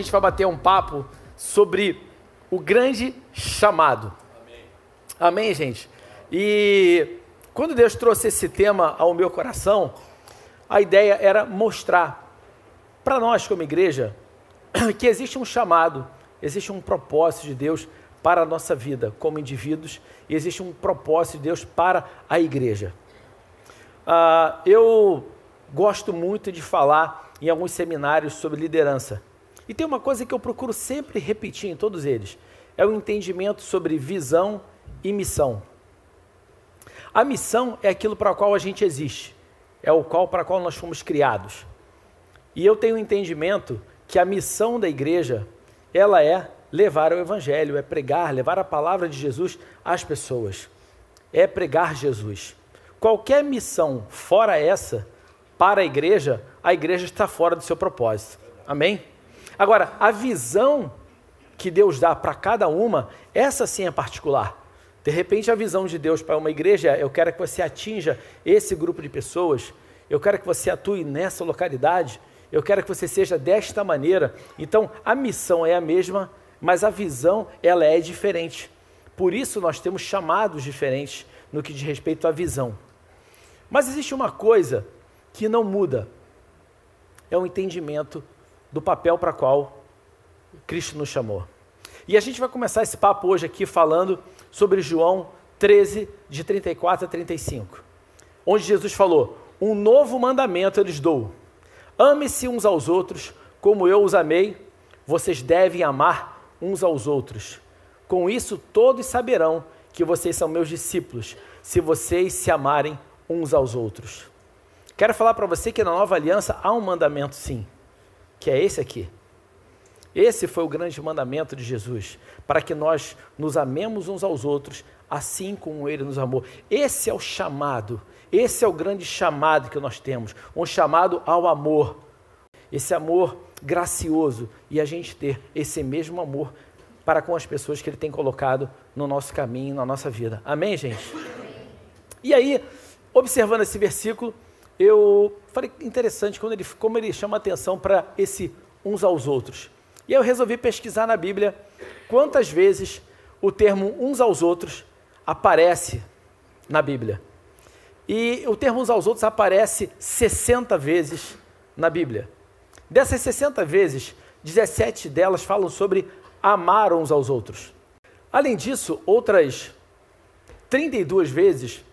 gente vai bater um papo sobre o grande chamado. Amém, Amém gente? E quando Deus trouxe esse tema ao meu coração, a ideia era mostrar para nós, como igreja, que existe um chamado, existe um propósito de Deus para a nossa vida como indivíduos e existe um propósito de Deus para a igreja. Uh, eu gosto muito de falar em alguns seminários sobre liderança. E tem uma coisa que eu procuro sempre repetir em todos eles: é o entendimento sobre visão e missão. A missão é aquilo para o qual a gente existe, é o qual para qual nós fomos criados. E eu tenho o um entendimento que a missão da igreja, ela é levar o evangelho, é pregar, levar a palavra de Jesus às pessoas. É pregar Jesus. Qualquer missão fora essa para a igreja, a igreja está fora do seu propósito. Amém? Agora, a visão que Deus dá para cada uma, essa sim é particular. De repente, a visão de Deus para uma igreja é: eu quero que você atinja esse grupo de pessoas, eu quero que você atue nessa localidade, eu quero que você seja desta maneira. Então, a missão é a mesma, mas a visão ela é diferente. Por isso, nós temos chamados diferentes no que diz respeito à visão. Mas existe uma coisa que não muda: é o entendimento do papel para qual Cristo nos chamou. E a gente vai começar esse papo hoje aqui falando sobre João 13, de 34 a 35, onde Jesus falou: Um novo mandamento eu lhes dou. Ame-se uns aos outros, como eu os amei, vocês devem amar uns aos outros. Com isso, todos saberão que vocês são meus discípulos, se vocês se amarem uns aos outros. Quero falar para você que na nova aliança há um mandamento, sim, que é esse aqui. Esse foi o grande mandamento de Jesus, para que nós nos amemos uns aos outros, assim como Ele nos amou. Esse é o chamado, esse é o grande chamado que nós temos, um chamado ao amor. Esse amor gracioso e a gente ter esse mesmo amor para com as pessoas que Ele tem colocado no nosso caminho, na nossa vida. Amém, gente? E aí, observando esse versículo, eu falei interessante quando ele, como ele chama atenção para esse uns aos outros. E eu resolvi pesquisar na Bíblia quantas vezes o termo uns aos outros aparece na Bíblia. E o termo uns aos outros aparece 60 vezes na Bíblia. Dessas 60 vezes, 17 delas falam sobre amar uns aos outros. Além disso, outras 32 vezes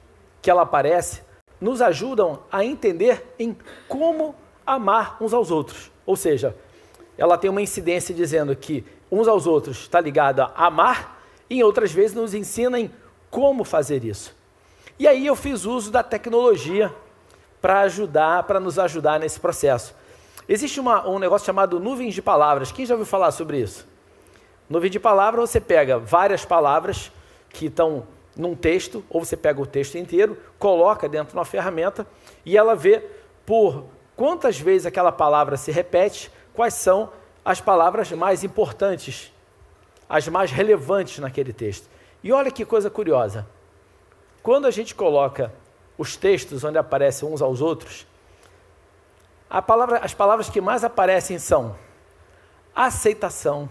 que ela aparece nos ajudam a entender em como amar uns aos outros. Ou seja, ela tem uma incidência dizendo que uns aos outros está ligado a amar, e em outras vezes nos ensina em como fazer isso. E aí eu fiz uso da tecnologia para ajudar, para nos ajudar nesse processo. Existe uma, um negócio chamado nuvens de palavras. Quem já ouviu falar sobre isso? Nuvem de palavras, você pega várias palavras que estão num texto, ou você pega o texto inteiro, coloca dentro de uma ferramenta e ela vê por quantas vezes aquela palavra se repete quais são as palavras mais importantes, as mais relevantes naquele texto. E olha que coisa curiosa. Quando a gente coloca os textos onde aparecem uns aos outros, palavra, as palavras que mais aparecem são aceitação,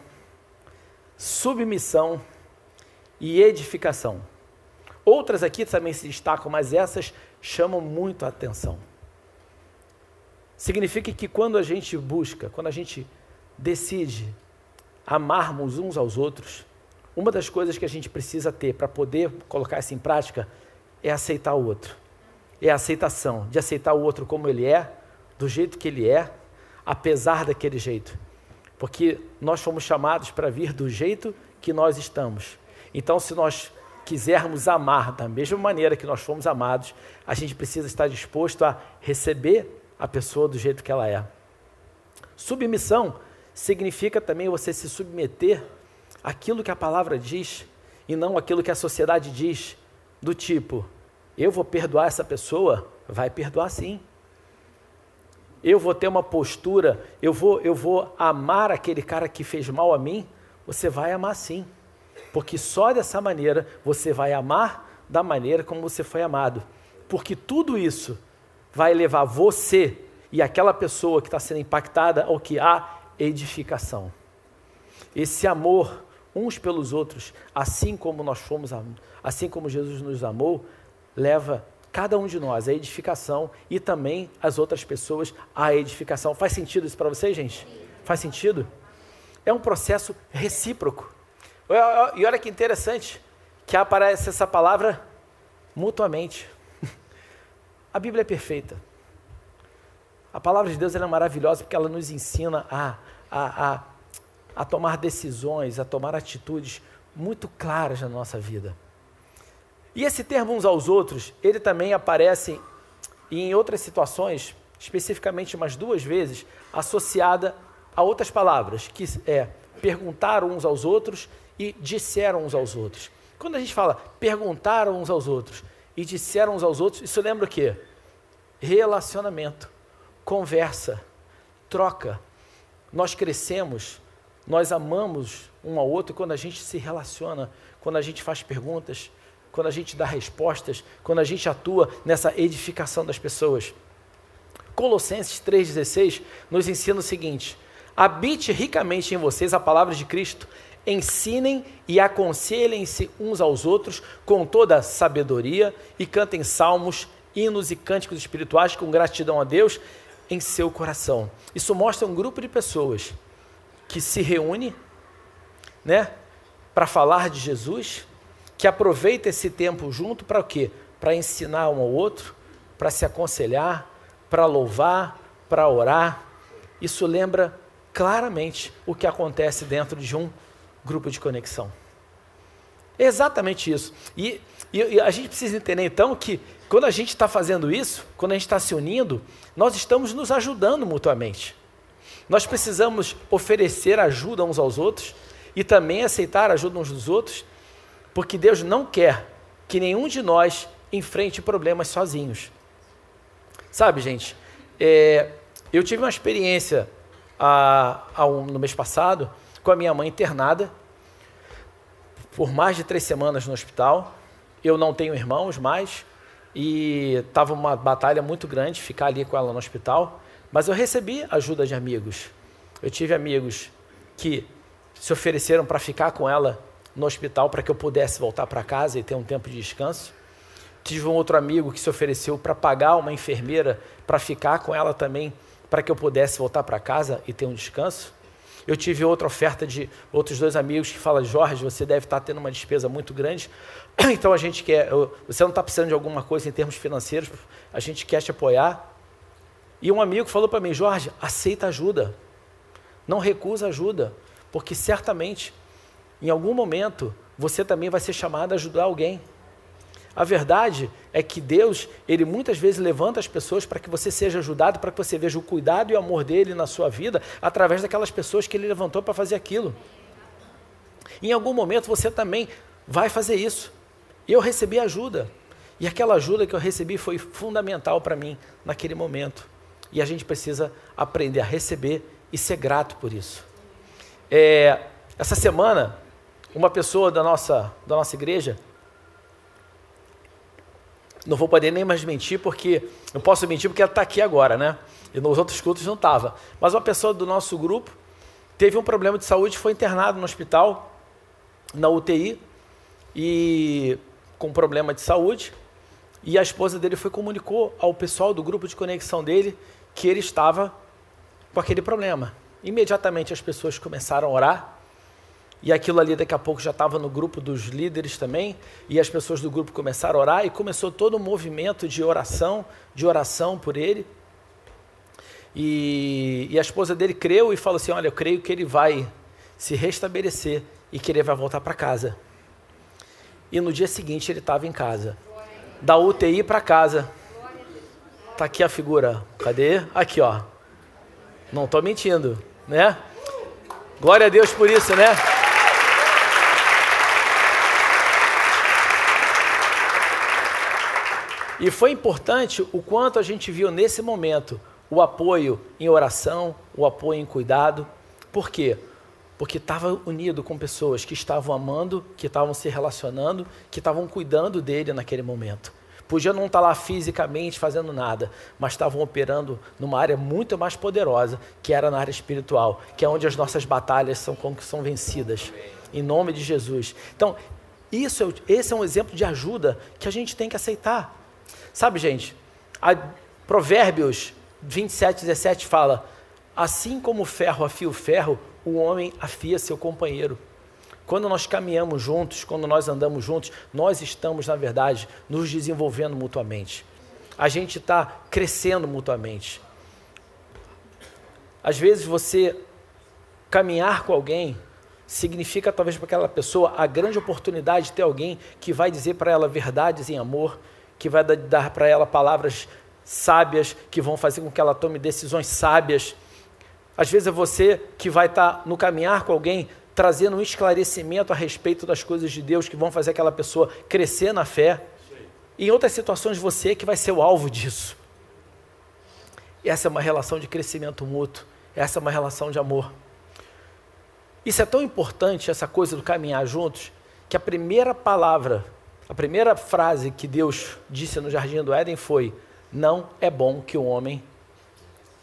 submissão e edificação. Outras aqui também se destacam, mas essas chamam muito a atenção. Significa que quando a gente busca, quando a gente decide amarmos uns aos outros, uma das coisas que a gente precisa ter para poder colocar isso em prática é aceitar o outro. É a aceitação, de aceitar o outro como ele é, do jeito que ele é, apesar daquele jeito. Porque nós fomos chamados para vir do jeito que nós estamos. Então, se nós quisermos amar da mesma maneira que nós fomos amados, a gente precisa estar disposto a receber a pessoa do jeito que ela é. Submissão significa também você se submeter àquilo que a palavra diz e não aquilo que a sociedade diz, do tipo, eu vou perdoar essa pessoa, vai perdoar sim. Eu vou ter uma postura, eu vou, eu vou amar aquele cara que fez mal a mim, você vai amar sim. Porque só dessa maneira você vai amar da maneira como você foi amado. Porque tudo isso vai levar você e aquela pessoa que está sendo impactada ao que há edificação. esse amor uns pelos outros, assim como nós fomos, assim como Jesus nos amou, leva cada um de nós à edificação e também as outras pessoas à edificação. Faz sentido isso para vocês, gente? Faz sentido? É um processo recíproco. E olha que interessante que aparece essa palavra mutuamente. A Bíblia é perfeita. A palavra de Deus é maravilhosa porque ela nos ensina a, a, a, a tomar decisões, a tomar atitudes muito claras na nossa vida. E esse termo uns aos outros, ele também aparece em outras situações, especificamente umas duas vezes, associada a outras palavras, que é perguntar uns aos outros e disseram uns aos outros. Quando a gente fala perguntaram uns aos outros e disseram uns aos outros, isso lembra o quê? Relacionamento, conversa, troca. Nós crescemos, nós amamos um ao outro quando a gente se relaciona, quando a gente faz perguntas, quando a gente dá respostas, quando a gente atua nessa edificação das pessoas. Colossenses 3,16 nos ensina o seguinte: habite ricamente em vocês a palavra de Cristo, ensinem e aconselhem-se uns aos outros com toda sabedoria e cantem salmos, hinos e cânticos espirituais com gratidão a Deus em seu coração. Isso mostra um grupo de pessoas que se reúne, né, para falar de Jesus, que aproveita esse tempo junto para o quê? Para ensinar um ao outro, para se aconselhar, para louvar, para orar. Isso lembra claramente o que acontece dentro de um grupo de conexão. exatamente isso. E, e, e, a gente precisa entender então que quando a gente está fazendo isso, quando a gente está se unindo, nós estamos nos ajudando mutuamente. Nós precisamos oferecer ajuda uns aos outros e também aceitar a ajuda uns dos outros porque Deus não quer que nenhum de nós enfrente problemas sozinhos. Sabe, gente, é, eu tive uma experiência a, a um, no mês passado com a minha mãe internada por mais de três semanas no hospital. Eu não tenho irmãos mais e estava uma batalha muito grande ficar ali com ela no hospital, mas eu recebi ajuda de amigos. Eu tive amigos que se ofereceram para ficar com ela no hospital para que eu pudesse voltar para casa e ter um tempo de descanso. Tive um outro amigo que se ofereceu para pagar uma enfermeira para ficar com ela também, para que eu pudesse voltar para casa e ter um descanso. Eu tive outra oferta de outros dois amigos que falam: Jorge, você deve estar tendo uma despesa muito grande, então a gente quer. Você não está precisando de alguma coisa em termos financeiros, a gente quer te apoiar. E um amigo falou para mim: Jorge, aceita ajuda, não recusa ajuda, porque certamente em algum momento, você também vai ser chamado a ajudar alguém. A verdade é que Deus, Ele muitas vezes levanta as pessoas para que você seja ajudado, para que você veja o cuidado e o amor dele na sua vida, através daquelas pessoas que Ele levantou para fazer aquilo. Em algum momento você também vai fazer isso. Eu recebi ajuda. E aquela ajuda que eu recebi foi fundamental para mim naquele momento. E a gente precisa aprender a receber e ser grato por isso. É, essa semana uma pessoa da nossa, da nossa igreja, não vou poder nem mais mentir, porque não posso mentir porque ela está aqui agora, né? E nos outros cultos não estava. Mas uma pessoa do nosso grupo teve um problema de saúde, foi internado no hospital, na UTI, e com problema de saúde. E a esposa dele foi comunicou ao pessoal do grupo de conexão dele que ele estava com aquele problema. Imediatamente as pessoas começaram a orar e aquilo ali daqui a pouco já estava no grupo dos líderes também, e as pessoas do grupo começaram a orar e começou todo um movimento de oração, de oração por ele. E, e a esposa dele creu e falou assim: Olha, eu creio que ele vai se restabelecer e que ele vai voltar para casa. E no dia seguinte ele estava em casa, da UTI para casa. Tá aqui a figura. Cadê? Aqui, ó. Não estou mentindo, né? Glória a Deus por isso, né? E foi importante o quanto a gente viu nesse momento o apoio em oração, o apoio em cuidado. Por quê? Porque estava unido com pessoas que estavam amando, que estavam se relacionando, que estavam cuidando dele naquele momento. Podia não estar lá fisicamente fazendo nada, mas estavam operando numa área muito mais poderosa, que era na área espiritual, que é onde as nossas batalhas são, são vencidas. Em nome de Jesus. Então, isso é, esse é um exemplo de ajuda que a gente tem que aceitar. Sabe, gente, Provérbios 27, 17 fala: Assim como o ferro afia o ferro, o homem afia seu companheiro. Quando nós caminhamos juntos, quando nós andamos juntos, nós estamos, na verdade, nos desenvolvendo mutuamente. A gente está crescendo mutuamente. Às vezes você caminhar com alguém significa talvez para aquela pessoa a grande oportunidade de ter alguém que vai dizer para ela verdades em amor, que vai dar para ela palavras sábias, que vão fazer com que ela tome decisões sábias. Às vezes é você que vai estar tá no caminhar com alguém trazendo um esclarecimento a respeito das coisas de Deus que vão fazer aquela pessoa crescer na fé. E em outras situações, você que vai ser o alvo disso. Essa é uma relação de crescimento mútuo. Essa é uma relação de amor. Isso é tão importante, essa coisa do caminhar juntos, que a primeira palavra, a primeira frase que Deus disse no jardim do Éden foi: Não é bom que o homem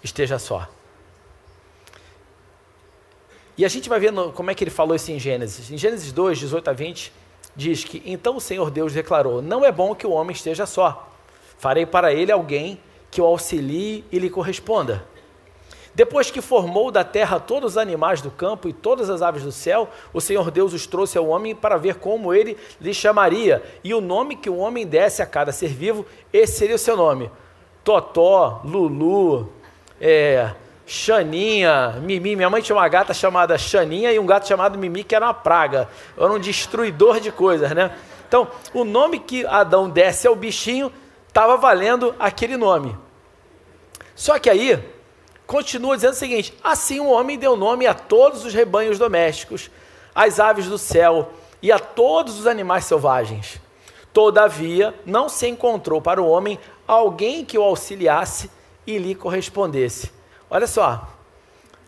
esteja só. E a gente vai ver como é que ele falou isso em Gênesis. Em Gênesis 2, 18 a 20, diz que então o Senhor Deus declarou: Não é bom que o homem esteja só. Farei para ele alguém que o auxilie e lhe corresponda. Depois que formou da terra todos os animais do campo e todas as aves do céu, o Senhor Deus os trouxe ao homem para ver como ele lhe chamaria. E o nome que o homem desse a cada ser vivo, esse seria o seu nome: Totó, Lulu, é, Xaninha, Mimi. Minha mãe tinha uma gata chamada Xaninha e um gato chamado Mimi, que era uma praga. Era um destruidor de coisas, né? Então, o nome que Adão desse ao bichinho estava valendo aquele nome. Só que aí, continua dizendo o seguinte: assim o homem deu nome a todos os rebanhos domésticos, às aves do céu e a todos os animais selvagens. Todavia, não se encontrou para o homem alguém que o auxiliasse e lhe correspondesse. Olha só,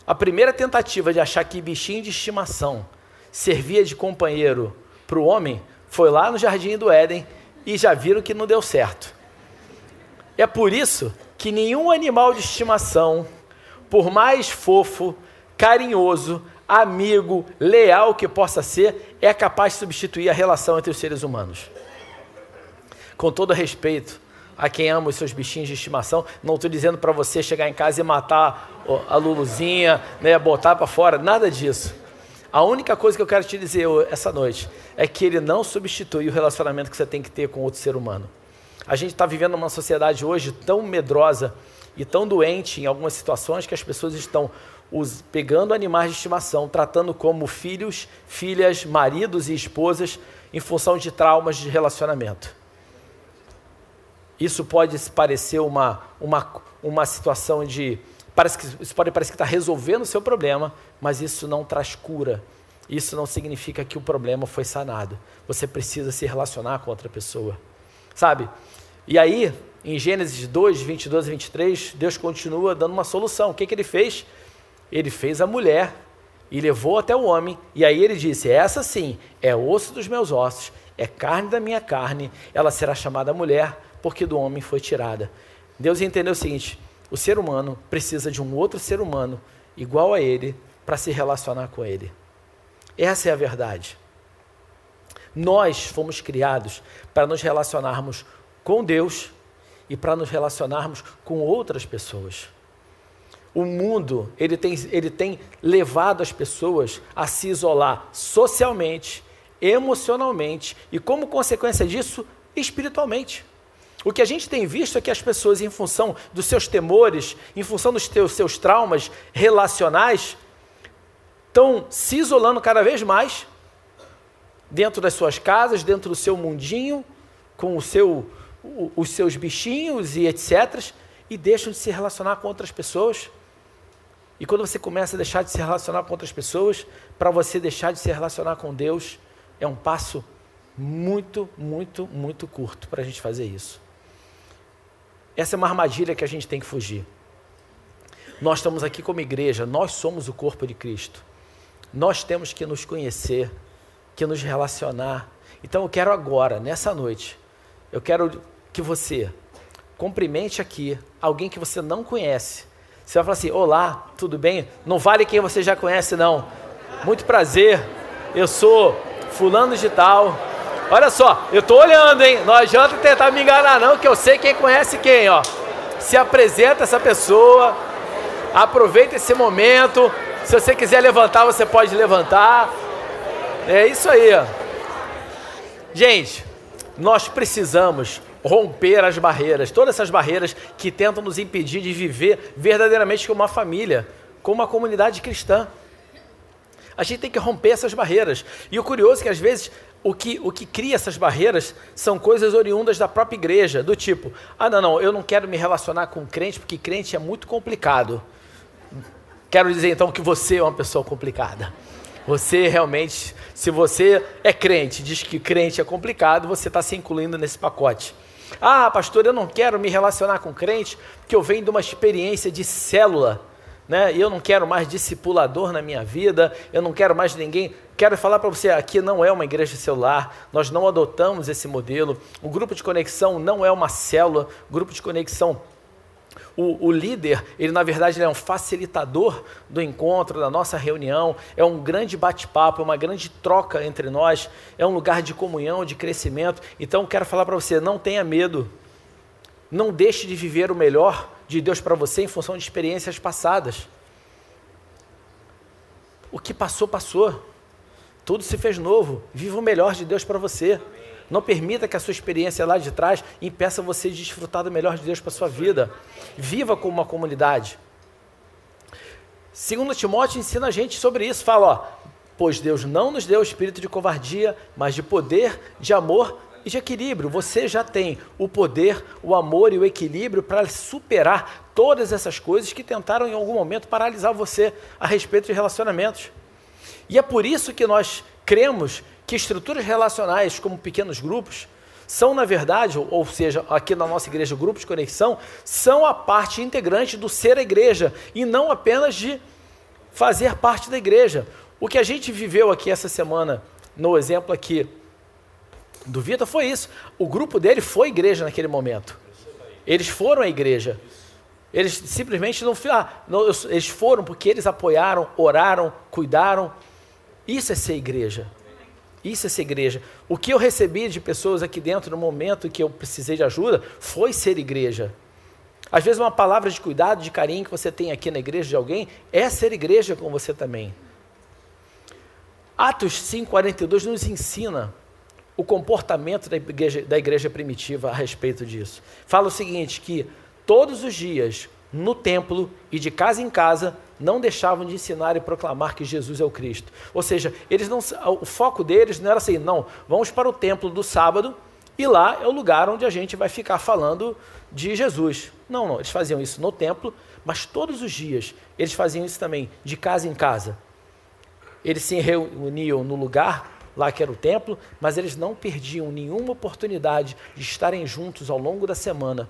a primeira tentativa de achar que bichinho de estimação servia de companheiro para o homem foi lá no jardim do Éden e já viram que não deu certo. É por isso que nenhum animal de estimação, por mais fofo, carinhoso, amigo, leal que possa ser, é capaz de substituir a relação entre os seres humanos. Com todo respeito, a quem ama os seus bichinhos de estimação. Não estou dizendo para você chegar em casa e matar a Luluzinha, né, botar para fora, nada disso. A única coisa que eu quero te dizer essa noite é que ele não substitui o relacionamento que você tem que ter com outro ser humano. A gente está vivendo uma sociedade hoje tão medrosa e tão doente em algumas situações que as pessoas estão os, pegando animais de estimação, tratando como filhos, filhas, maridos e esposas em função de traumas de relacionamento. Isso pode parecer uma, uma, uma situação de. Parece que, isso pode parecer que está resolvendo o seu problema, mas isso não traz cura. Isso não significa que o problema foi sanado. Você precisa se relacionar com outra pessoa. Sabe? E aí, em Gênesis 2, 22 e 23, Deus continua dando uma solução. O que, que ele fez? Ele fez a mulher e levou até o homem. E aí ele disse: Essa sim é osso dos meus ossos, é carne da minha carne, ela será chamada mulher porque do homem foi tirada. Deus entendeu o seguinte: o ser humano precisa de um outro ser humano igual a ele para se relacionar com ele. Essa é a verdade. Nós fomos criados para nos relacionarmos com Deus e para nos relacionarmos com outras pessoas. O mundo, ele tem, ele tem levado as pessoas a se isolar socialmente, emocionalmente e, como consequência disso, espiritualmente. O que a gente tem visto é que as pessoas, em função dos seus temores, em função dos teus, seus traumas relacionais, estão se isolando cada vez mais dentro das suas casas, dentro do seu mundinho, com o seu, os seus bichinhos e etc., e deixam de se relacionar com outras pessoas. E quando você começa a deixar de se relacionar com outras pessoas, para você deixar de se relacionar com Deus, é um passo muito, muito, muito curto para a gente fazer isso. Essa é uma armadilha que a gente tem que fugir. Nós estamos aqui como igreja, nós somos o corpo de Cristo. Nós temos que nos conhecer, que nos relacionar. Então eu quero agora, nessa noite, eu quero que você cumprimente aqui alguém que você não conhece. Você vai falar assim: Olá, tudo bem? Não vale quem você já conhece, não. Muito prazer, eu sou Fulano de Tal. Olha só, eu estou olhando, hein? Não adianta tentar me enganar, não, que eu sei quem conhece quem, ó. Se apresenta essa pessoa, aproveita esse momento. Se você quiser levantar, você pode levantar. É isso aí. Gente, nós precisamos romper as barreiras, todas essas barreiras que tentam nos impedir de viver verdadeiramente como uma família, como uma comunidade cristã. A gente tem que romper essas barreiras. E o curioso é que às vezes o que, o que cria essas barreiras são coisas oriundas da própria igreja, do tipo, ah, não, não, eu não quero me relacionar com crente porque crente é muito complicado. Quero dizer então que você é uma pessoa complicada. Você realmente, se você é crente, diz que crente é complicado, você está se incluindo nesse pacote. Ah, pastor, eu não quero me relacionar com crente porque eu venho de uma experiência de célula, né? E eu não quero mais discipulador na minha vida, eu não quero mais ninguém. Quero falar para você, aqui não é uma igreja celular, nós não adotamos esse modelo. O grupo de conexão não é uma célula, o grupo de conexão o, o, líder, ele na verdade ele é um facilitador do encontro, da nossa reunião, é um grande bate-papo, é uma grande troca entre nós, é um lugar de comunhão, de crescimento. Então quero falar para você, não tenha medo, não deixe de viver o melhor de Deus para você em função de experiências passadas. O que passou, passou. Tudo se fez novo. Viva o melhor de Deus para você. Não permita que a sua experiência lá de trás impeça você de desfrutar do melhor de Deus para a sua vida. Viva como uma comunidade. Segundo Timóteo ensina a gente sobre isso, fala, ó, pois Deus não nos deu o espírito de covardia, mas de poder, de amor e de equilíbrio. Você já tem o poder, o amor e o equilíbrio para superar todas essas coisas que tentaram em algum momento paralisar você a respeito de relacionamentos. E é por isso que nós cremos que estruturas relacionais, como pequenos grupos, são, na verdade, ou seja, aqui na nossa igreja, grupos de conexão, são a parte integrante do ser a igreja e não apenas de fazer parte da igreja. O que a gente viveu aqui essa semana, no exemplo aqui do Vitor, foi isso. O grupo dele foi igreja naquele momento. Eles foram à igreja. Eles simplesmente não, ah, não eles foram porque eles apoiaram, oraram, cuidaram. Isso é ser igreja. Isso é ser igreja. O que eu recebi de pessoas aqui dentro no momento que eu precisei de ajuda foi ser igreja. Às vezes, uma palavra de cuidado, de carinho que você tem aqui na igreja de alguém é ser igreja com você também. Atos 5,42 nos ensina o comportamento da igreja, da igreja primitiva a respeito disso. Fala o seguinte: que todos os dias, no templo e de casa em casa, não deixavam de ensinar e proclamar que Jesus é o Cristo. Ou seja, eles não, o foco deles não era assim, não, vamos para o templo do sábado e lá é o lugar onde a gente vai ficar falando de Jesus. Não, não, eles faziam isso no templo, mas todos os dias eles faziam isso também, de casa em casa. Eles se reuniam no lugar lá que era o templo, mas eles não perdiam nenhuma oportunidade de estarem juntos ao longo da semana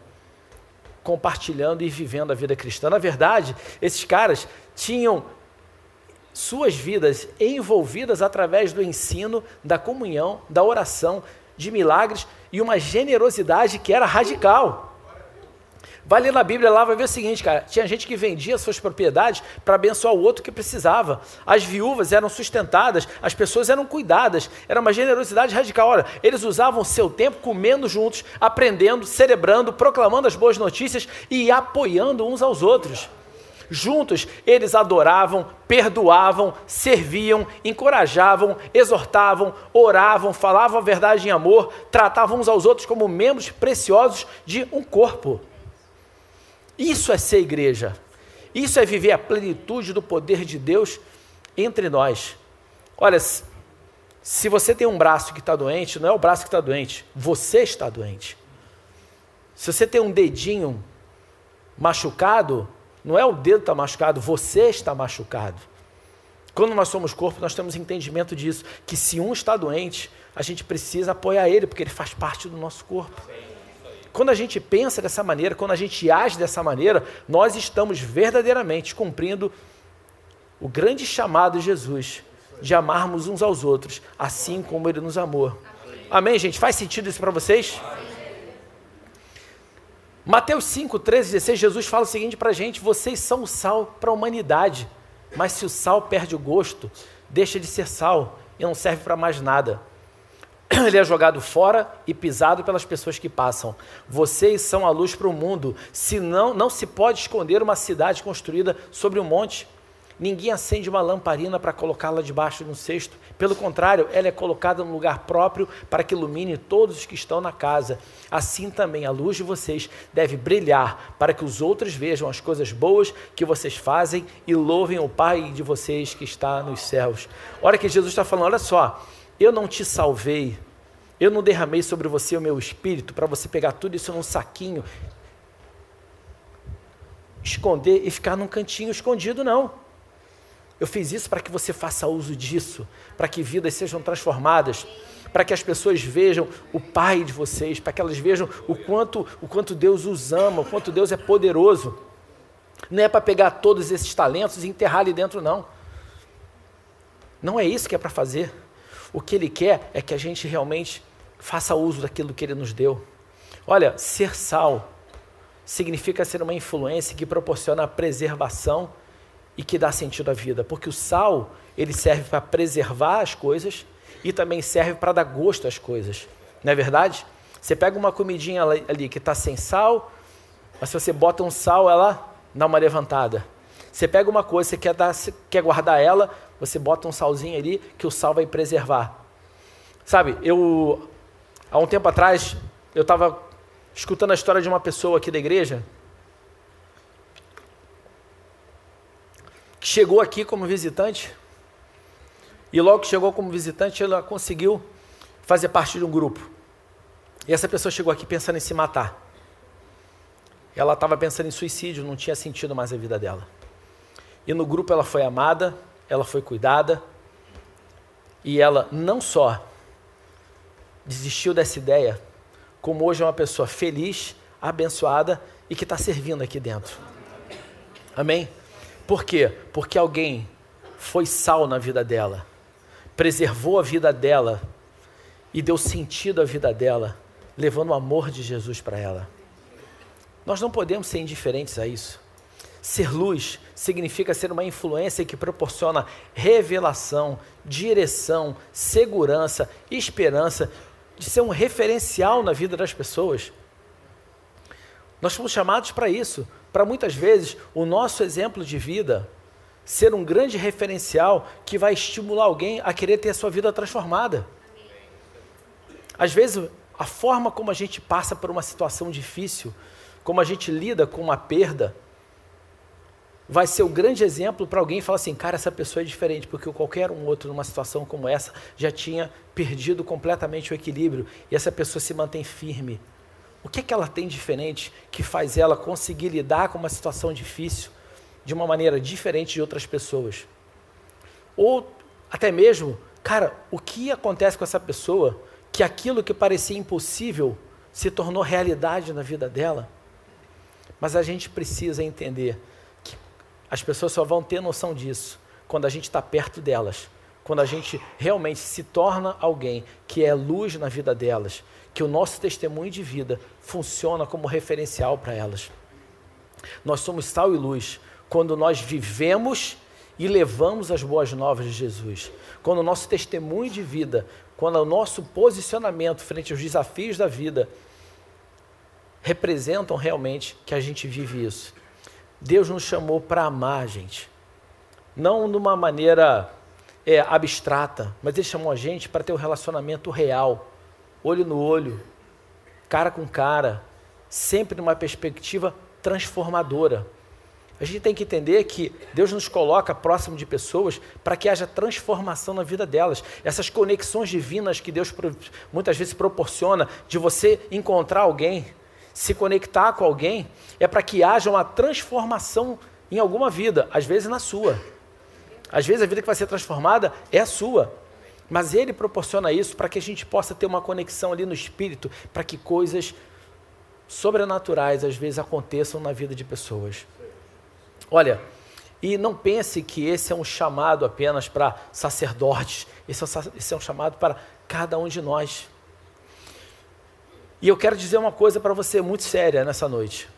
compartilhando e vivendo a vida cristã. Na verdade, esses caras tinham suas vidas envolvidas através do ensino, da comunhão, da oração, de milagres e uma generosidade que era radical. Vai ler na Bíblia lá, vai ver o seguinte, cara: tinha gente que vendia suas propriedades para abençoar o outro que precisava. As viúvas eram sustentadas, as pessoas eram cuidadas. Era uma generosidade radical. Olha, eles usavam seu tempo comendo juntos, aprendendo, celebrando, proclamando as boas notícias e apoiando uns aos outros. Juntos eles adoravam, perdoavam, serviam, encorajavam, exortavam, oravam, falavam a verdade em amor, tratavam uns aos outros como membros preciosos de um corpo. Isso é ser igreja. Isso é viver a plenitude do poder de Deus entre nós. Olha, se você tem um braço que está doente, não é o braço que está doente, você está doente. Se você tem um dedinho machucado, não é o dedo que está machucado, você está machucado. Quando nós somos corpo, nós temos entendimento disso, que se um está doente, a gente precisa apoiar ele, porque ele faz parte do nosso corpo. Quando a gente pensa dessa maneira, quando a gente age dessa maneira, nós estamos verdadeiramente cumprindo o grande chamado de Jesus de amarmos uns aos outros, assim como ele nos amou. Amém, gente? Faz sentido isso para vocês? Mateus 5, 13, 16, Jesus fala o seguinte para a gente: vocês são o sal para a humanidade, mas se o sal perde o gosto, deixa de ser sal e não serve para mais nada. Ele é jogado fora e pisado pelas pessoas que passam. Vocês são a luz para o mundo. Se não, não se pode esconder uma cidade construída sobre um monte. Ninguém acende uma lamparina para colocá-la debaixo de um cesto. Pelo contrário, ela é colocada no lugar próprio para que ilumine todos os que estão na casa. Assim também a luz de vocês deve brilhar para que os outros vejam as coisas boas que vocês fazem e louvem o Pai de vocês que está nos céus. Olha que Jesus está falando, olha só, eu não te salvei, eu não derramei sobre você o meu espírito para você pegar tudo isso num saquinho, esconder e ficar num cantinho escondido, não. Eu fiz isso para que você faça uso disso, para que vidas sejam transformadas, para que as pessoas vejam o Pai de vocês, para que elas vejam o quanto, o quanto Deus os ama, o quanto Deus é poderoso. Não é para pegar todos esses talentos e enterrar ali dentro, não. Não é isso que é para fazer. O que Ele quer é que a gente realmente faça uso daquilo que Ele nos deu. Olha, ser sal significa ser uma influência que proporciona a preservação e que dá sentido à vida, porque o sal, ele serve para preservar as coisas e também serve para dar gosto às coisas. Não é verdade? Você pega uma comidinha ali que está sem sal, mas se você bota um sal, ela dá uma levantada. Você pega uma coisa, você quer, dar, você quer guardar ela, você bota um salzinho ali que o sal vai preservar. Sabe, eu, há um tempo atrás, eu estava escutando a história de uma pessoa aqui da igreja, chegou aqui como visitante e logo que chegou como visitante ela conseguiu fazer parte de um grupo. E essa pessoa chegou aqui pensando em se matar. Ela estava pensando em suicídio, não tinha sentido mais a vida dela. E no grupo ela foi amada, ela foi cuidada, e ela não só desistiu dessa ideia, como hoje é uma pessoa feliz, abençoada e que está servindo aqui dentro. Amém? Por quê? Porque alguém foi sal na vida dela, preservou a vida dela e deu sentido à vida dela, levando o amor de Jesus para ela. Nós não podemos ser indiferentes a isso. Ser luz significa ser uma influência que proporciona revelação, direção, segurança, esperança, de ser um referencial na vida das pessoas. Nós fomos chamados para isso, para muitas vezes o nosso exemplo de vida ser um grande referencial que vai estimular alguém a querer ter a sua vida transformada. Às vezes, a forma como a gente passa por uma situação difícil, como a gente lida com uma perda, vai ser o grande exemplo para alguém falar assim: cara, essa pessoa é diferente, porque qualquer um outro numa situação como essa já tinha perdido completamente o equilíbrio e essa pessoa se mantém firme o que, é que ela tem diferente que faz ela conseguir lidar com uma situação difícil de uma maneira diferente de outras pessoas? Ou até mesmo, cara, o que acontece com essa pessoa que aquilo que parecia impossível se tornou realidade na vida dela? Mas a gente precisa entender as pessoas só vão ter noção disso quando a gente está perto delas, quando a gente realmente se torna alguém que é luz na vida delas, que o nosso testemunho de vida funciona como referencial para elas. Nós somos sal e luz quando nós vivemos e levamos as boas novas de Jesus. Quando o nosso testemunho de vida, quando o nosso posicionamento frente aos desafios da vida representam realmente que a gente vive isso. Deus nos chamou para amar, gente. Não de uma maneira é, abstrata, mas Ele chamou a gente para ter um relacionamento real olho no olho, cara com cara, sempre numa perspectiva transformadora. A gente tem que entender que Deus nos coloca próximo de pessoas para que haja transformação na vida delas. Essas conexões divinas que Deus muitas vezes proporciona, de você encontrar alguém, se conectar com alguém, é para que haja uma transformação em alguma vida, às vezes na sua. Às vezes a vida que vai ser transformada é a sua. Mas Ele proporciona isso para que a gente possa ter uma conexão ali no espírito, para que coisas sobrenaturais às vezes aconteçam na vida de pessoas. Olha, e não pense que esse é um chamado apenas para sacerdotes, esse é, esse é um chamado para cada um de nós. E eu quero dizer uma coisa para você muito séria nessa noite.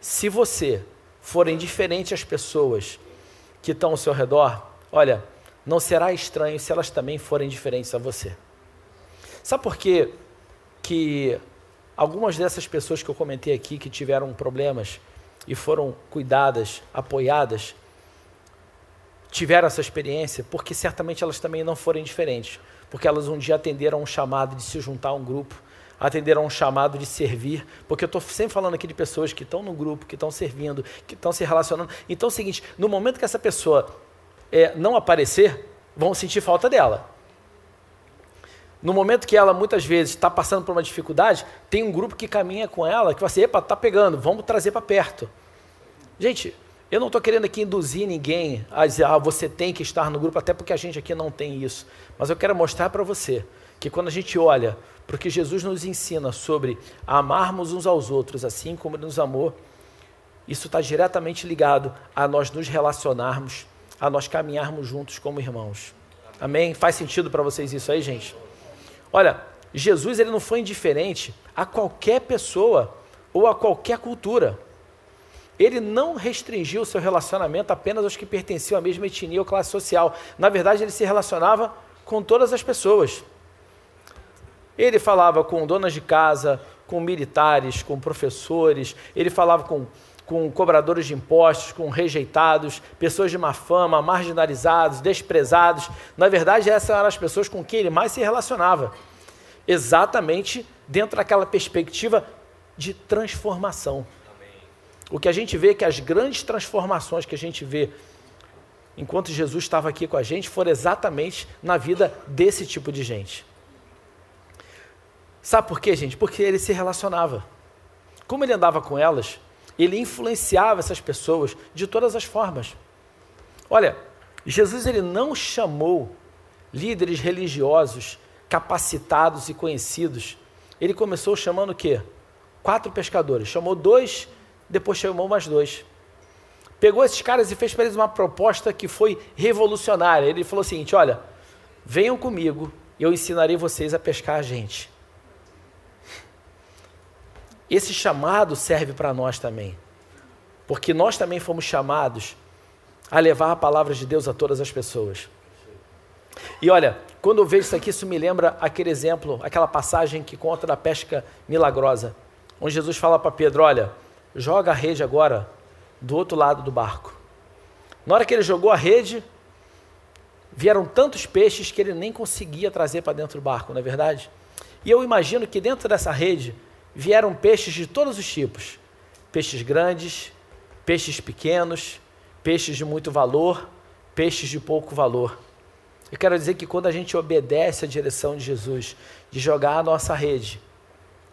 Se você for indiferente às pessoas que estão ao seu redor, olha, não será estranho se elas também forem diferentes a você. Sabe por quê que algumas dessas pessoas que eu comentei aqui que tiveram problemas e foram cuidadas, apoiadas, tiveram essa experiência? Porque certamente elas também não foram diferentes, porque elas um dia atenderam um chamado de se juntar a um grupo, atenderam um chamado de servir, porque eu estou sempre falando aqui de pessoas que estão no grupo, que estão servindo, que estão se relacionando. Então é o seguinte: no momento que essa pessoa é, não aparecer, vão sentir falta dela. No momento que ela muitas vezes está passando por uma dificuldade, tem um grupo que caminha com ela, que vai assim, epa, tá pegando, vamos trazer para perto. Gente, eu não estou querendo aqui induzir ninguém a dizer, ah, você tem que estar no grupo, até porque a gente aqui não tem isso. Mas eu quero mostrar para você que quando a gente olha para o que Jesus nos ensina sobre amarmos uns aos outros, assim como Ele nos amou, isso está diretamente ligado a nós nos relacionarmos, a nós caminharmos juntos como irmãos. Amém? Faz sentido para vocês isso aí, gente? Olha, Jesus ele não foi indiferente a qualquer pessoa ou a qualquer cultura. Ele não restringiu o seu relacionamento apenas aos que pertenciam à mesma etnia ou classe social. Na verdade, ele se relacionava com todas as pessoas. Ele falava com donas de casa, com militares, com professores, ele falava com, com cobradores de impostos, com rejeitados, pessoas de má fama, marginalizados, desprezados. Na verdade, essas eram as pessoas com quem ele mais se relacionava exatamente dentro daquela perspectiva de transformação. O que a gente vê é que as grandes transformações que a gente vê enquanto Jesus estava aqui com a gente foram exatamente na vida desse tipo de gente. Sabe por quê, gente? Porque ele se relacionava. Como ele andava com elas, ele influenciava essas pessoas de todas as formas. Olha, Jesus ele não chamou líderes religiosos capacitados e conhecidos. Ele começou chamando o quê? Quatro pescadores. Chamou dois, depois chamou mais dois. Pegou esses caras e fez para eles uma proposta que foi revolucionária. Ele falou o seguinte: olha, venham comigo, eu ensinarei vocês a pescar a gente. Esse chamado serve para nós também, porque nós também fomos chamados a levar a palavra de Deus a todas as pessoas. E olha, quando eu vejo isso aqui, isso me lembra aquele exemplo, aquela passagem que conta da pesca milagrosa, onde Jesus fala para Pedro: Olha, joga a rede agora do outro lado do barco. Na hora que ele jogou a rede, vieram tantos peixes que ele nem conseguia trazer para dentro do barco, não é verdade? E eu imagino que dentro dessa rede vieram peixes de todos os tipos: peixes grandes, peixes pequenos, peixes de muito valor, peixes de pouco valor. Eu quero dizer que quando a gente obedece à direção de Jesus, de jogar a nossa rede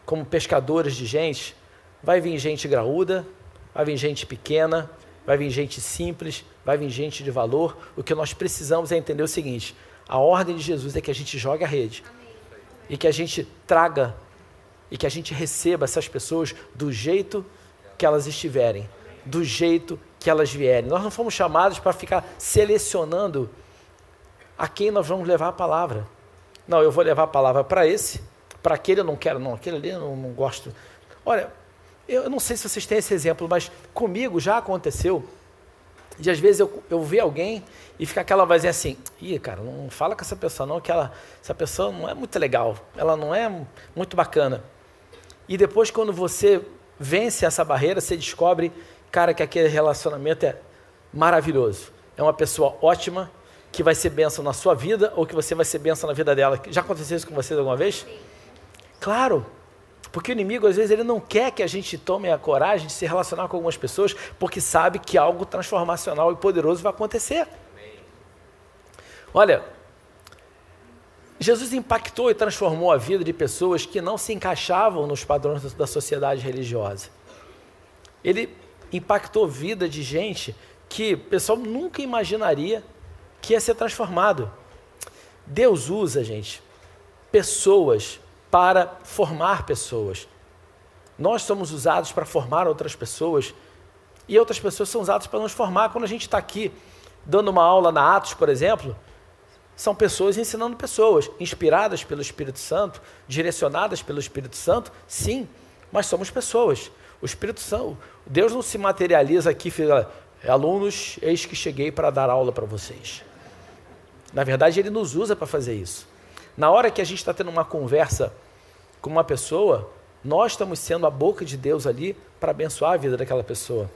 como pescadores de gente, vai vir gente graúda, vai vir gente pequena, vai vir gente simples, vai vir gente de valor. O que nós precisamos é entender o seguinte: a ordem de Jesus é que a gente jogue a rede Amém. e que a gente traga e que a gente receba essas pessoas do jeito que elas estiverem, do jeito que elas vierem. Nós não fomos chamados para ficar selecionando a quem nós vamos levar a palavra. Não, eu vou levar a palavra para esse, para aquele eu não quero, não, aquele ali eu não, não gosto. Olha, eu não sei se vocês têm esse exemplo, mas comigo já aconteceu de às vezes eu, eu ver alguém e ficar aquela vozinha assim, ih, cara, não fala com essa pessoa não, que ela, essa pessoa não é muito legal, ela não é muito bacana. E depois quando você vence essa barreira, você descobre, cara, que aquele relacionamento é maravilhoso. É uma pessoa ótima, que vai ser bênção na sua vida ou que você vai ser bênção na vida dela. Já aconteceu isso com vocês alguma vez? Sim. Claro, porque o inimigo às vezes ele não quer que a gente tome a coragem de se relacionar com algumas pessoas, porque sabe que algo transformacional e poderoso vai acontecer. Olha, Jesus impactou e transformou a vida de pessoas que não se encaixavam nos padrões da sociedade religiosa. Ele impactou a vida de gente que o pessoal nunca imaginaria que ia ser transformado. Deus usa, gente, pessoas para formar pessoas. Nós somos usados para formar outras pessoas e outras pessoas são usadas para nos formar. Quando a gente está aqui dando uma aula na Atos, por exemplo, são pessoas ensinando pessoas, inspiradas pelo Espírito Santo, direcionadas pelo Espírito Santo, sim, mas somos pessoas. O Espírito Santo, Deus não se materializa aqui, filho, alunos, eis que cheguei para dar aula para vocês. Na verdade, Ele nos usa para fazer isso. Na hora que a gente está tendo uma conversa com uma pessoa, nós estamos sendo a boca de Deus ali para abençoar a vida daquela pessoa.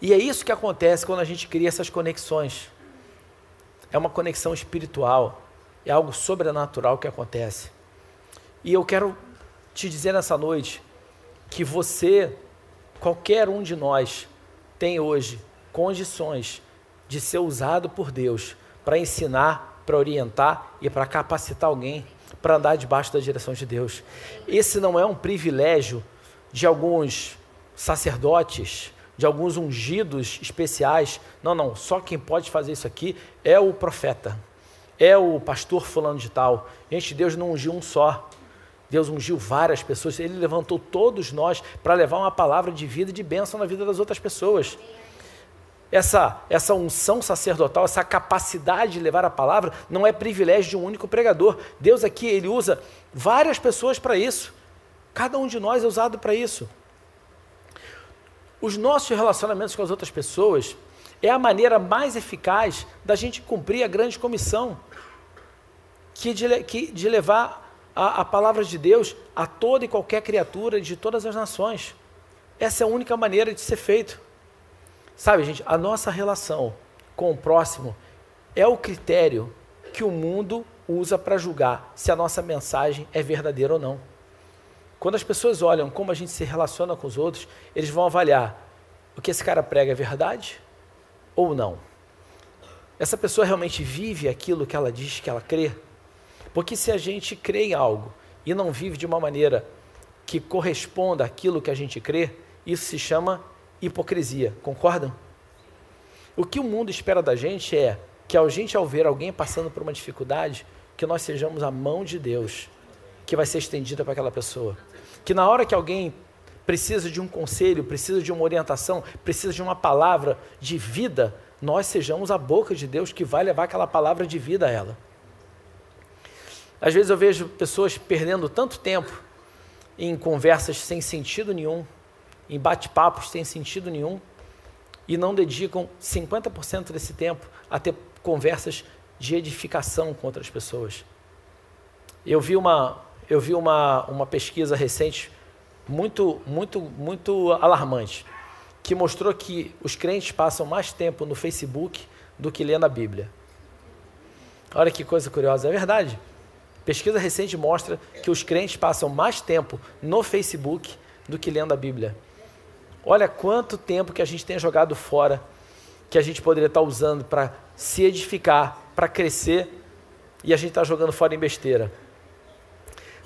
E é isso que acontece quando a gente cria essas conexões. É uma conexão espiritual, é algo sobrenatural que acontece. E eu quero te dizer nessa noite que você, qualquer um de nós, tem hoje condições de ser usado por Deus para ensinar, para orientar e para capacitar alguém para andar debaixo da direção de Deus. Esse não é um privilégio de alguns sacerdotes, de alguns ungidos especiais. Não, não, só quem pode fazer isso aqui é o profeta, é o pastor fulano de tal. Gente, Deus não ungiu um só. Deus ungiu várias pessoas, Ele levantou todos nós para levar uma palavra de vida e de bênção na vida das outras pessoas. Essa, essa unção sacerdotal, essa capacidade de levar a palavra, não é privilégio de um único pregador. Deus aqui, Ele usa várias pessoas para isso. Cada um de nós é usado para isso. Os nossos relacionamentos com as outras pessoas é a maneira mais eficaz da gente cumprir a grande comissão, que de, que de levar a, a palavra de Deus a toda e qualquer criatura de todas as nações. Essa é a única maneira de ser feito. Sabe, gente, a nossa relação com o próximo é o critério que o mundo usa para julgar se a nossa mensagem é verdadeira ou não. Quando as pessoas olham como a gente se relaciona com os outros, eles vão avaliar o que esse cara prega é verdade ou não. Essa pessoa realmente vive aquilo que ela diz que ela crê? Porque se a gente crê em algo e não vive de uma maneira que corresponda àquilo que a gente crê, isso se chama hipocrisia, concordam? O que o mundo espera da gente é que a gente, ao ver alguém passando por uma dificuldade, que nós sejamos a mão de Deus que vai ser estendida para aquela pessoa. Que na hora que alguém precisa de um conselho, precisa de uma orientação, precisa de uma palavra de vida, nós sejamos a boca de Deus que vai levar aquela palavra de vida a ela. Às vezes eu vejo pessoas perdendo tanto tempo em conversas sem sentido nenhum, em bate-papos sem sentido nenhum e não dedicam 50% desse tempo a ter conversas de edificação com outras pessoas. Eu vi uma, eu vi uma, uma pesquisa recente muito, muito, muito alarmante, que mostrou que os crentes passam mais tempo no Facebook do que lendo a Bíblia. Olha que coisa curiosa, é verdade. Pesquisa recente mostra que os crentes passam mais tempo no Facebook do que lendo a Bíblia. Olha quanto tempo que a gente tem jogado fora, que a gente poderia estar usando para se edificar, para crescer, e a gente está jogando fora em besteira.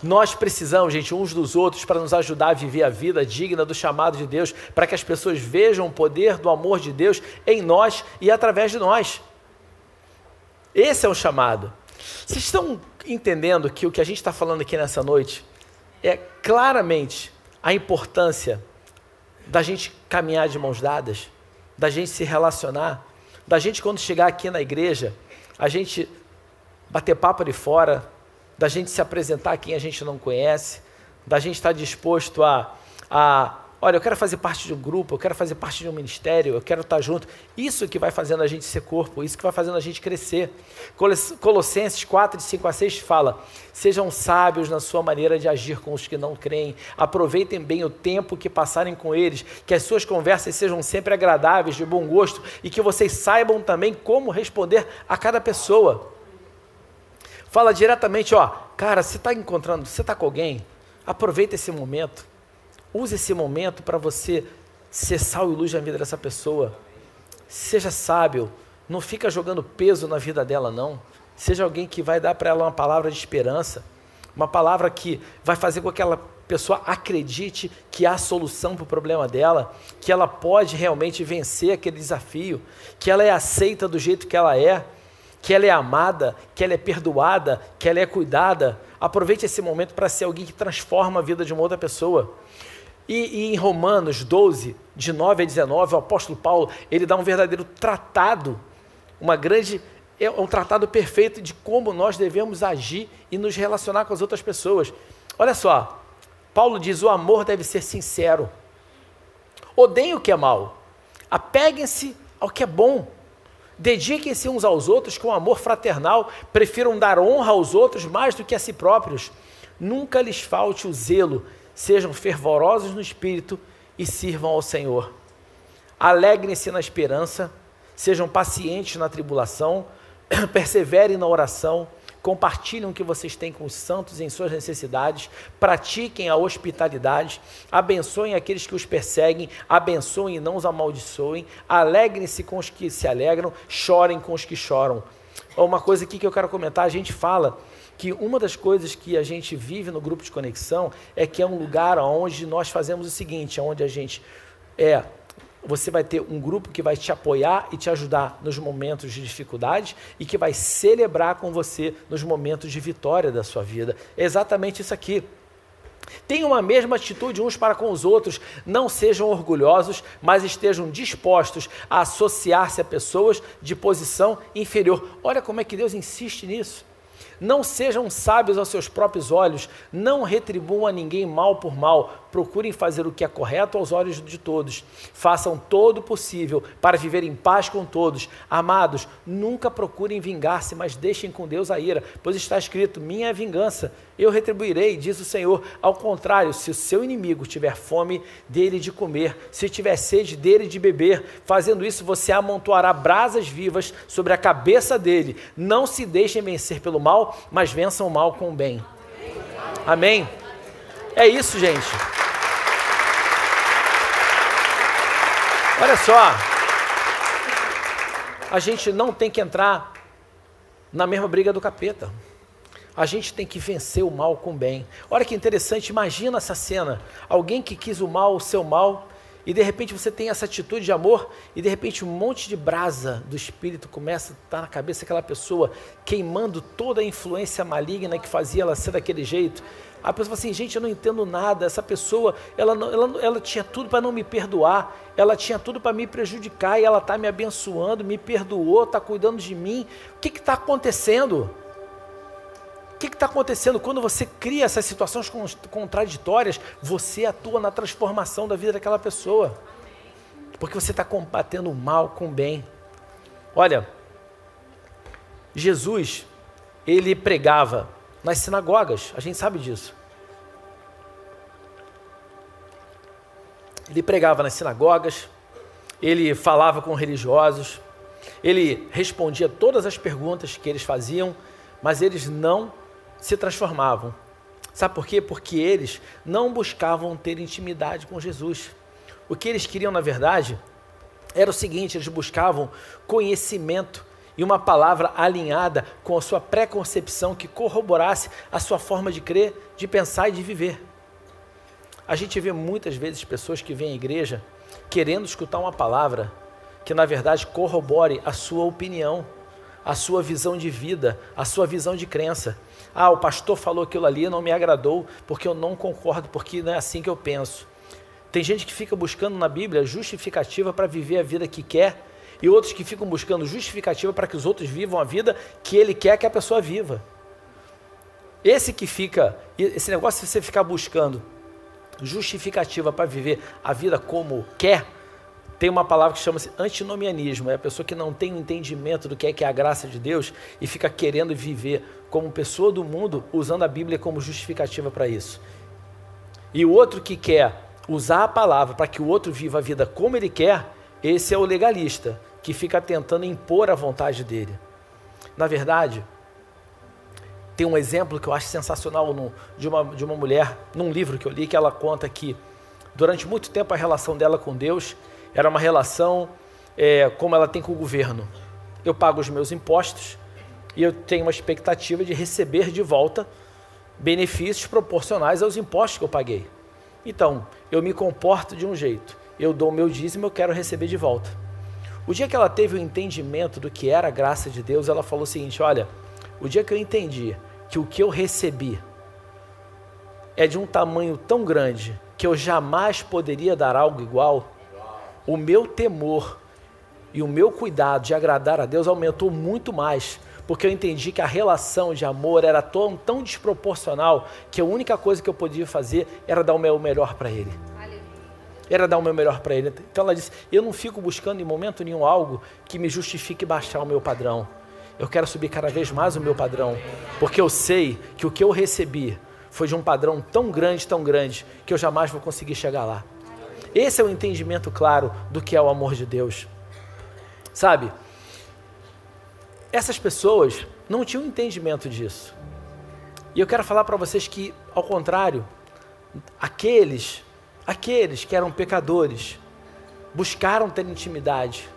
Nós precisamos, gente, uns dos outros para nos ajudar a viver a vida digna do chamado de Deus, para que as pessoas vejam o poder do amor de Deus em nós e através de nós. Esse é o chamado. Vocês estão entendendo que o que a gente está falando aqui nessa noite é claramente a importância da gente caminhar de mãos dadas, da gente se relacionar, da gente quando chegar aqui na igreja, a gente bater papo ali fora, da gente se apresentar a quem a gente não conhece, da gente estar disposto a, a Olha, eu quero fazer parte de um grupo, eu quero fazer parte de um ministério, eu quero estar junto. Isso que vai fazendo a gente ser corpo, isso que vai fazendo a gente crescer. Colossenses 4, de 5 a 6 fala: Sejam sábios na sua maneira de agir com os que não creem, aproveitem bem o tempo que passarem com eles, que as suas conversas sejam sempre agradáveis, de bom gosto e que vocês saibam também como responder a cada pessoa. Fala diretamente, ó, cara, você está encontrando, você está com alguém, aproveita esse momento Use esse momento para você ser sal e luz na vida dessa pessoa. Seja sábio, não fica jogando peso na vida dela não. Seja alguém que vai dar para ela uma palavra de esperança, uma palavra que vai fazer com que aquela pessoa acredite que há solução para o problema dela, que ela pode realmente vencer aquele desafio, que ela é aceita do jeito que ela é, que ela é amada, que ela é perdoada, que ela é cuidada. Aproveite esse momento para ser alguém que transforma a vida de uma outra pessoa. E, e, em Romanos 12, de 9 a 19, o apóstolo Paulo, ele dá um verdadeiro tratado, uma grande é um tratado perfeito de como nós devemos agir e nos relacionar com as outras pessoas. Olha só, Paulo diz: o amor deve ser sincero. Odeiem o que é mal, apeguem-se ao que é bom. Dediquem-se uns aos outros com amor fraternal, prefiram dar honra aos outros mais do que a si próprios. Nunca lhes falte o zelo, sejam fervorosos no espírito e sirvam ao Senhor. Alegrem-se na esperança, sejam pacientes na tribulação, perseverem na oração, compartilhem o que vocês têm com os santos em suas necessidades, pratiquem a hospitalidade, abençoem aqueles que os perseguem, abençoem e não os amaldiçoem, alegrem-se com os que se alegram, chorem com os que choram. Uma coisa aqui que eu quero comentar, a gente fala que uma das coisas que a gente vive no grupo de conexão é que é um lugar onde nós fazemos o seguinte, onde a gente é você vai ter um grupo que vai te apoiar e te ajudar nos momentos de dificuldade e que vai celebrar com você nos momentos de vitória da sua vida. É exatamente isso aqui. Tenham a mesma atitude uns para com os outros, não sejam orgulhosos, mas estejam dispostos a associar-se a pessoas de posição inferior. Olha como é que Deus insiste nisso. Não sejam sábios aos seus próprios olhos, não retribuam a ninguém mal por mal, procurem fazer o que é correto aos olhos de todos. Façam todo o possível para viver em paz com todos. Amados, nunca procurem vingar-se, mas deixem com Deus a ira, pois está escrito: Minha é vingança, eu retribuirei, diz o Senhor. Ao contrário, se o seu inimigo tiver fome, dele de comer, se tiver sede, dele de beber. Fazendo isso, você amontoará brasas vivas sobre a cabeça dele. Não se deixem vencer pelo mal, mas vençam o mal com o bem. Amém? É isso, gente. Olha só, a gente não tem que entrar na mesma briga do capeta. A gente tem que vencer o mal com o bem. Olha que interessante, imagina essa cena. Alguém que quis o mal, o seu mal, e de repente você tem essa atitude de amor, e de repente um monte de brasa do espírito começa a estar na cabeça daquela pessoa, queimando toda a influência maligna que fazia ela ser daquele jeito. A pessoa fala assim, gente, eu não entendo nada. Essa pessoa, ela, ela, ela tinha tudo para não me perdoar, ela tinha tudo para me prejudicar e ela está me abençoando, me perdoou, está cuidando de mim. O que está acontecendo? O que está acontecendo? Quando você cria essas situações contraditórias, você atua na transformação da vida daquela pessoa. Porque você está combatendo o mal com o bem. Olha, Jesus, ele pregava nas sinagogas, a gente sabe disso. Ele pregava nas sinagogas, ele falava com religiosos, ele respondia todas as perguntas que eles faziam, mas eles não se transformavam. Sabe por quê? Porque eles não buscavam ter intimidade com Jesus. O que eles queriam, na verdade, era o seguinte: eles buscavam conhecimento e uma palavra alinhada com a sua preconcepção que corroborasse a sua forma de crer, de pensar e de viver. A gente vê muitas vezes pessoas que vêm à igreja querendo escutar uma palavra que na verdade corrobore a sua opinião, a sua visão de vida, a sua visão de crença. Ah, o pastor falou aquilo ali, não me agradou porque eu não concordo, porque não é assim que eu penso. Tem gente que fica buscando na Bíblia justificativa para viver a vida que quer e outros que ficam buscando justificativa para que os outros vivam a vida que ele quer que a pessoa viva. Esse que fica, esse negócio de você ficar buscando justificativa para viver a vida como quer, tem uma palavra que chama-se antinomianismo, é a pessoa que não tem o entendimento do que é que é a graça de Deus e fica querendo viver como pessoa do mundo, usando a Bíblia como justificativa para isso. E o outro que quer usar a palavra para que o outro viva a vida como ele quer, esse é o legalista, que fica tentando impor a vontade dele. Na verdade, tem um exemplo que eu acho sensacional no, de, uma, de uma mulher, num livro que eu li, que ela conta que durante muito tempo a relação dela com Deus era uma relação é, como ela tem com o governo. Eu pago os meus impostos e eu tenho uma expectativa de receber de volta benefícios proporcionais aos impostos que eu paguei. Então, eu me comporto de um jeito eu dou o meu dízimo, eu quero receber de volta. O dia que ela teve o entendimento do que era a graça de Deus, ela falou o seguinte: olha, o dia que eu entendi que o que eu recebi é de um tamanho tão grande que eu jamais poderia dar algo igual, o meu temor e o meu cuidado de agradar a Deus aumentou muito mais, porque eu entendi que a relação de amor era tão, tão desproporcional que a única coisa que eu podia fazer era dar o meu melhor para Ele. Era dar o meu melhor para Ele. Então ela disse: Eu não fico buscando em momento nenhum algo que me justifique baixar o meu padrão. Eu quero subir cada vez mais o meu padrão, porque eu sei que o que eu recebi foi de um padrão tão grande, tão grande, que eu jamais vou conseguir chegar lá. Esse é o entendimento claro do que é o amor de Deus. Sabe? Essas pessoas não tinham entendimento disso. E eu quero falar para vocês que, ao contrário, aqueles, aqueles que eram pecadores, buscaram ter intimidade,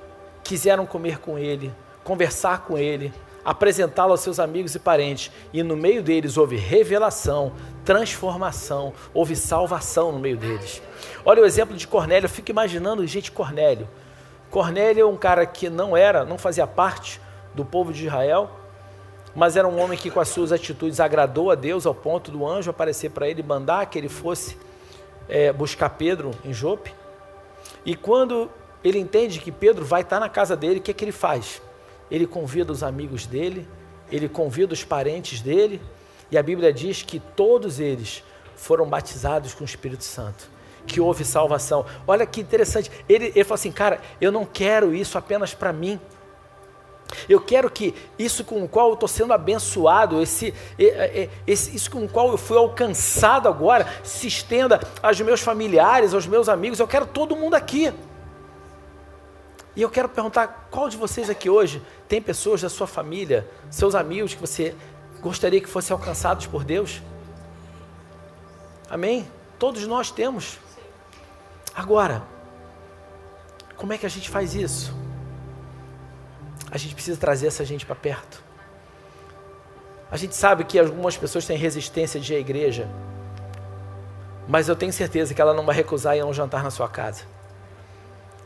quiseram comer com ele, conversar com ele, apresentá-lo aos seus amigos e parentes, e no meio deles houve revelação, transformação, houve salvação no meio deles. Olha o exemplo de Cornélio, eu fico imaginando, gente, Cornélio. Cornélio é um cara que não era, não fazia parte do povo de Israel, mas era um homem que com as suas atitudes agradou a Deus ao ponto do anjo aparecer para ele, mandar que ele fosse é, buscar Pedro em Jope. E quando ele entende que Pedro vai estar na casa dele, o que, é que ele faz? Ele convida os amigos dele, ele convida os parentes dele, e a Bíblia diz que todos eles foram batizados com o Espírito Santo que houve salvação. Olha que interessante. Ele, ele falou assim, cara, eu não quero isso apenas para mim. Eu quero que isso com o qual eu estou sendo abençoado, esse, esse, isso com o qual eu fui alcançado agora, se estenda aos meus familiares, aos meus amigos. Eu quero todo mundo aqui. E eu quero perguntar: qual de vocês aqui hoje tem pessoas da sua família, seus amigos, que você gostaria que fossem alcançados por Deus? Amém? Todos nós temos. Agora, como é que a gente faz isso? A gente precisa trazer essa gente para perto. A gente sabe que algumas pessoas têm resistência de ir à igreja, mas eu tenho certeza que ela não vai recusar ir a um jantar na sua casa.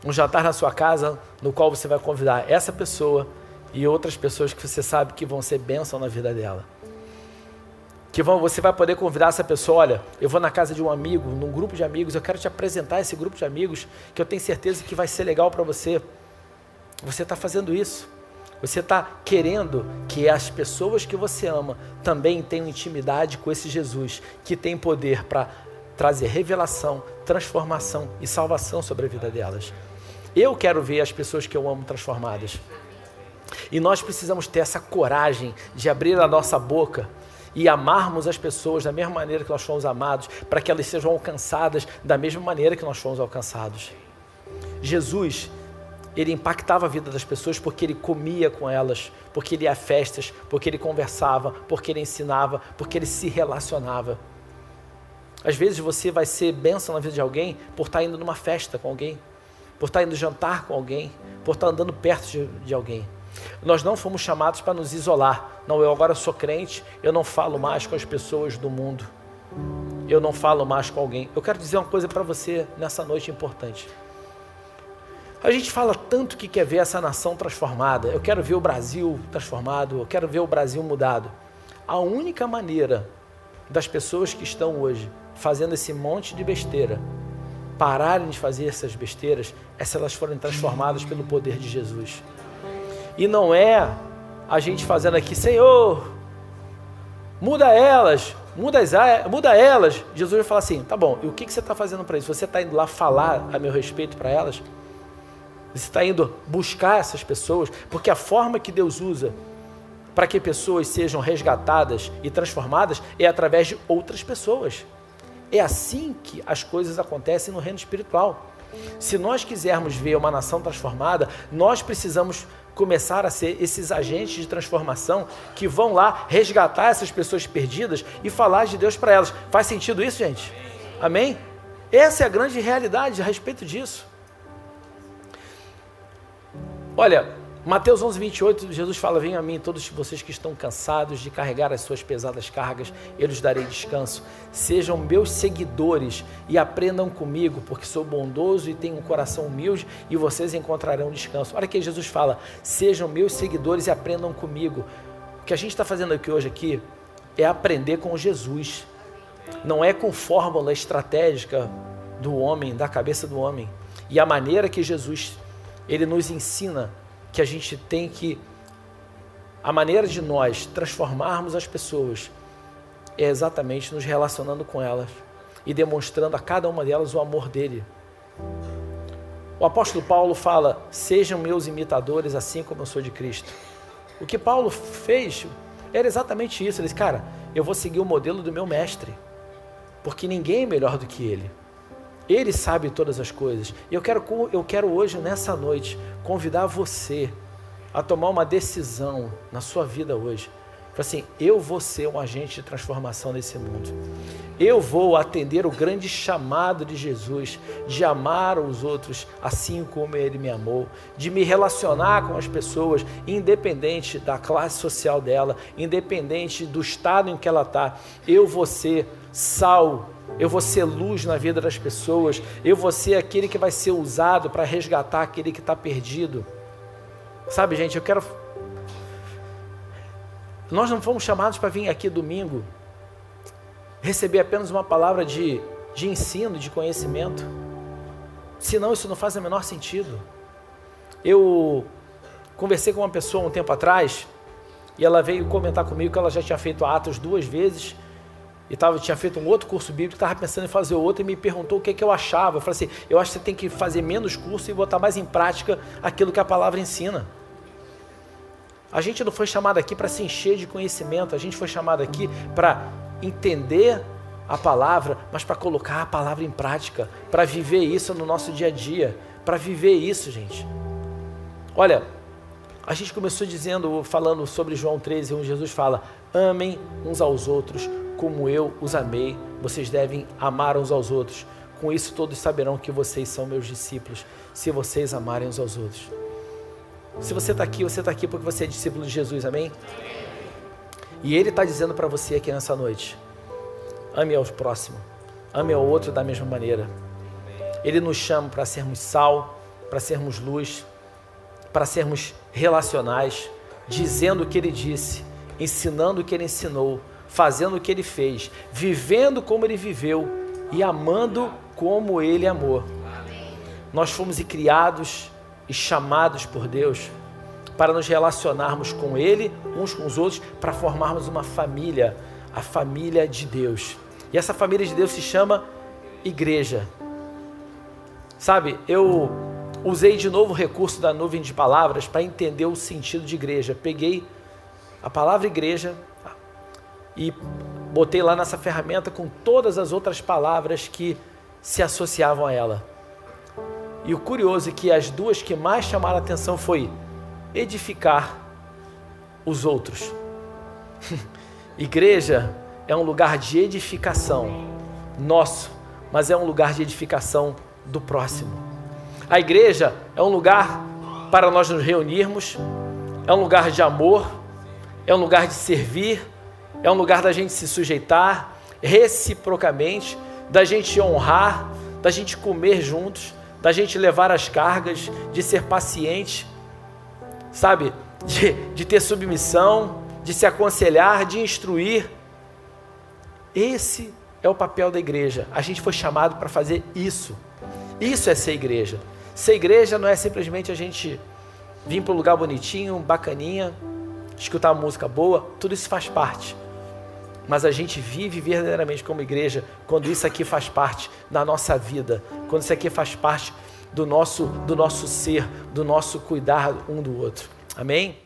Um jantar na sua casa no qual você vai convidar essa pessoa e outras pessoas que você sabe que vão ser bênção na vida dela que vão, você vai poder convidar essa pessoa, olha, eu vou na casa de um amigo, num grupo de amigos, eu quero te apresentar esse grupo de amigos, que eu tenho certeza que vai ser legal para você. Você está fazendo isso. Você está querendo que as pessoas que você ama também tenham intimidade com esse Jesus, que tem poder para trazer revelação, transformação e salvação sobre a vida delas. Eu quero ver as pessoas que eu amo transformadas. E nós precisamos ter essa coragem de abrir a nossa boca e amarmos as pessoas da mesma maneira que nós fomos amados, para que elas sejam alcançadas da mesma maneira que nós fomos alcançados. Jesus, ele impactava a vida das pessoas porque ele comia com elas, porque ele ia a festas, porque ele conversava, porque ele ensinava, porque ele se relacionava. Às vezes você vai ser bênção na vida de alguém por estar indo numa festa com alguém, por estar indo jantar com alguém, por estar andando perto de, de alguém. Nós não fomos chamados para nos isolar. Não, eu agora sou crente, eu não falo mais com as pessoas do mundo. Eu não falo mais com alguém. Eu quero dizer uma coisa para você nessa noite importante. A gente fala tanto que quer ver essa nação transformada. Eu quero ver o Brasil transformado, eu quero ver o Brasil mudado. A única maneira das pessoas que estão hoje fazendo esse monte de besteira pararem de fazer essas besteiras é se elas forem transformadas pelo poder de Jesus. E não é a gente fazendo aqui, Senhor, muda elas, muda, as, muda elas. Jesus vai falar assim: tá bom, e o que, que você está fazendo para isso? Você está indo lá falar a meu respeito para elas? Você está indo buscar essas pessoas? Porque a forma que Deus usa para que pessoas sejam resgatadas e transformadas é através de outras pessoas. É assim que as coisas acontecem no reino espiritual. Se nós quisermos ver uma nação transformada, nós precisamos começar a ser esses agentes de transformação que vão lá resgatar essas pessoas perdidas e falar de Deus para elas. Faz sentido isso, gente? Amém? Essa é a grande realidade a respeito disso. Olha, Mateus 11, 28, Jesus fala: Venham a mim, todos vocês que estão cansados de carregar as suas pesadas cargas, eu lhes darei descanso. Sejam meus seguidores e aprendam comigo, porque sou bondoso e tenho um coração humilde, e vocês encontrarão descanso. Olha que Jesus fala: Sejam meus seguidores e aprendam comigo. O que a gente está fazendo aqui hoje aqui é aprender com Jesus, não é com fórmula estratégica do homem, da cabeça do homem. E a maneira que Jesus ele nos ensina que a gente tem que a maneira de nós transformarmos as pessoas é exatamente nos relacionando com elas e demonstrando a cada uma delas o amor dele. O apóstolo Paulo fala: Sejam meus imitadores, assim como eu sou de Cristo. O que Paulo fez era exatamente isso. Ele disse: Cara, eu vou seguir o modelo do meu mestre, porque ninguém é melhor do que ele. Ele sabe todas as coisas. E eu quero, eu quero hoje, nessa noite, convidar você a tomar uma decisão na sua vida hoje. Assim, eu vou ser um agente de transformação nesse mundo. Eu vou atender o grande chamado de Jesus de amar os outros assim como ele me amou, de me relacionar com as pessoas, independente da classe social dela, independente do estado em que ela está. Eu vou ser sal, eu vou ser luz na vida das pessoas, eu vou ser aquele que vai ser usado para resgatar aquele que está perdido. Sabe, gente, eu quero. Nós não fomos chamados para vir aqui domingo receber apenas uma palavra de, de ensino, de conhecimento. Senão isso não faz o menor sentido. Eu conversei com uma pessoa um tempo atrás e ela veio comentar comigo que ela já tinha feito Atos duas vezes e tava, tinha feito um outro curso bíblico, estava pensando em fazer outro e me perguntou o que, é que eu achava. Eu falei assim: eu acho que você tem que fazer menos curso e botar mais em prática aquilo que a palavra ensina. A gente não foi chamado aqui para se encher de conhecimento, a gente foi chamado aqui para entender a palavra, mas para colocar a palavra em prática, para viver isso no nosso dia a dia, para viver isso, gente. Olha, a gente começou dizendo, falando sobre João 13, onde Jesus fala: amem uns aos outros como eu os amei, vocês devem amar uns aos outros. Com isso todos saberão que vocês são meus discípulos, se vocês amarem uns aos outros. Se você está aqui, você está aqui porque você é discípulo de Jesus, amém? E Ele está dizendo para você aqui nessa noite: ame ao próximo, ame ao outro da mesma maneira. Ele nos chama para sermos sal, para sermos luz, para sermos relacionais, dizendo o que Ele disse, ensinando o que Ele ensinou fazendo o que ele fez, vivendo como ele viveu e amando como ele amou. Nós fomos criados e chamados por Deus para nos relacionarmos com Ele, uns com os outros, para formarmos uma família, a família de Deus. E essa família de Deus se chama igreja. Sabe, eu usei de novo o recurso da nuvem de palavras para entender o sentido de igreja. Peguei a palavra igreja, e botei lá nessa ferramenta com todas as outras palavras que se associavam a ela. E o curioso é que as duas que mais chamaram atenção foi edificar os outros. Igreja é um lugar de edificação nosso, mas é um lugar de edificação do próximo. A igreja é um lugar para nós nos reunirmos, é um lugar de amor, é um lugar de servir, é um lugar da gente se sujeitar reciprocamente, da gente honrar, da gente comer juntos, da gente levar as cargas, de ser paciente, sabe? De, de ter submissão, de se aconselhar, de instruir. Esse é o papel da igreja. A gente foi chamado para fazer isso. Isso é ser igreja. Ser igreja não é simplesmente a gente vir para um lugar bonitinho, bacaninha, escutar música boa, tudo isso faz parte mas a gente vive verdadeiramente como igreja quando isso aqui faz parte da nossa vida, quando isso aqui faz parte do nosso, do nosso ser, do nosso cuidar um do outro. Amém?